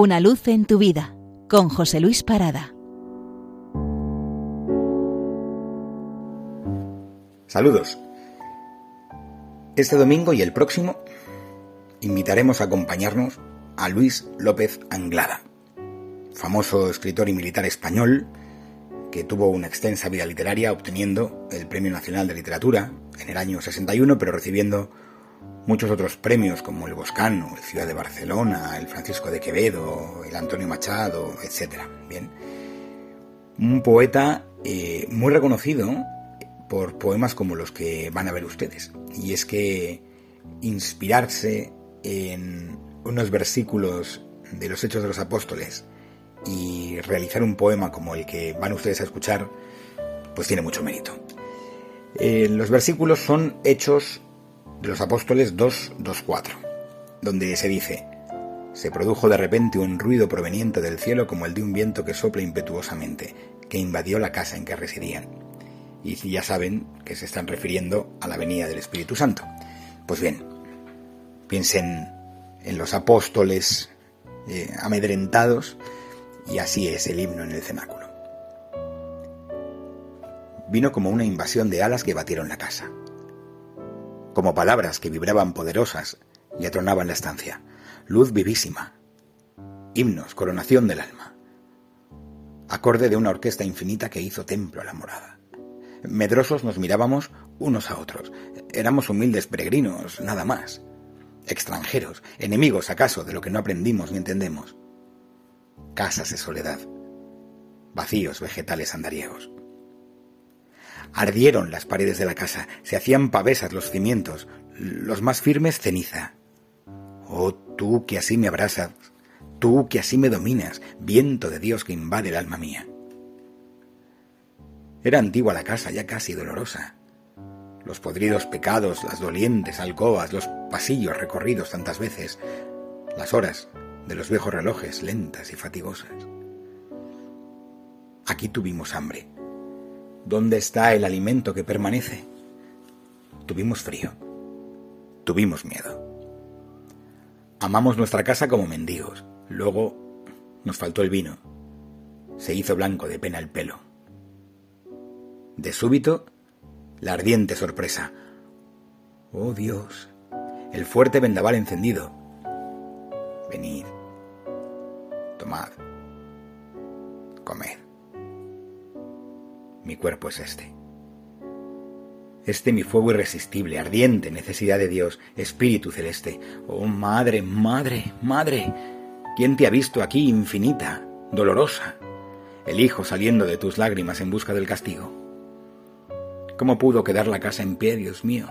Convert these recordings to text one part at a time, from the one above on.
Una luz en tu vida con José Luis Parada. Saludos. Este domingo y el próximo invitaremos a acompañarnos a Luis López Anglada, famoso escritor y militar español que tuvo una extensa vida literaria obteniendo el Premio Nacional de Literatura en el año 61, pero recibiendo muchos otros premios como el Boscano, el Ciudad de Barcelona, el Francisco de Quevedo, el Antonio Machado, etc. Bien. Un poeta eh, muy reconocido por poemas como los que van a ver ustedes. Y es que inspirarse en unos versículos de los Hechos de los Apóstoles y realizar un poema como el que van ustedes a escuchar, pues tiene mucho mérito. Eh, los versículos son Hechos de los Apóstoles 2, 2, 4, donde se dice, se produjo de repente un ruido proveniente del cielo como el de un viento que sopla impetuosamente, que invadió la casa en que residían. Y ya saben que se están refiriendo a la venida del Espíritu Santo. Pues bien, piensen en los apóstoles eh, amedrentados y así es el himno en el cenáculo. Vino como una invasión de alas que batieron la casa como palabras que vibraban poderosas y atronaban la estancia. Luz vivísima. Himnos, coronación del alma. Acorde de una orquesta infinita que hizo templo a la morada. Medrosos nos mirábamos unos a otros. Éramos humildes peregrinos, nada más. Extranjeros, enemigos acaso de lo que no aprendimos ni entendemos. Casas de soledad. Vacíos vegetales andariegos. Ardieron las paredes de la casa, se hacían pavesas los cimientos, los más firmes ceniza. Oh tú que así me abrazas, tú que así me dominas, viento de Dios que invade el alma mía. Era antigua la casa, ya casi dolorosa. Los podridos pecados, las dolientes alcobas, los pasillos recorridos tantas veces, las horas de los viejos relojes lentas y fatigosas. Aquí tuvimos hambre, ¿Dónde está el alimento que permanece? Tuvimos frío. Tuvimos miedo. Amamos nuestra casa como mendigos. Luego nos faltó el vino. Se hizo blanco de pena el pelo. De súbito, la ardiente sorpresa. Oh Dios, el fuerte vendaval encendido. Venid, tomad, comed mi cuerpo es este. Este mi fuego irresistible, ardiente necesidad de Dios, Espíritu celeste. Oh Madre, Madre, Madre, ¿quién te ha visto aquí infinita, dolorosa? El Hijo saliendo de tus lágrimas en busca del castigo. ¿Cómo pudo quedar la casa en pie, Dios mío?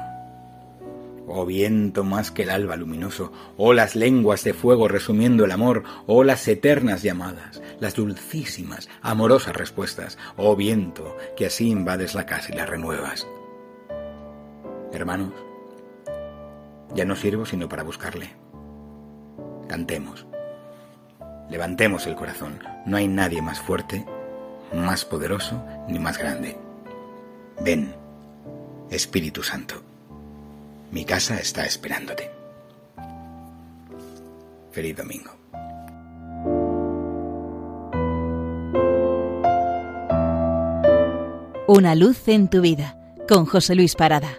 Oh viento más que el alba luminoso, oh las lenguas de fuego resumiendo el amor, oh las eternas llamadas, las dulcísimas, amorosas respuestas, oh viento que así invades la casa y la renuevas. Hermanos, ya no sirvo sino para buscarle. Cantemos, levantemos el corazón, no hay nadie más fuerte, más poderoso ni más grande. Ven, Espíritu Santo. Mi casa está esperándote. Feliz domingo. Una luz en tu vida con José Luis Parada.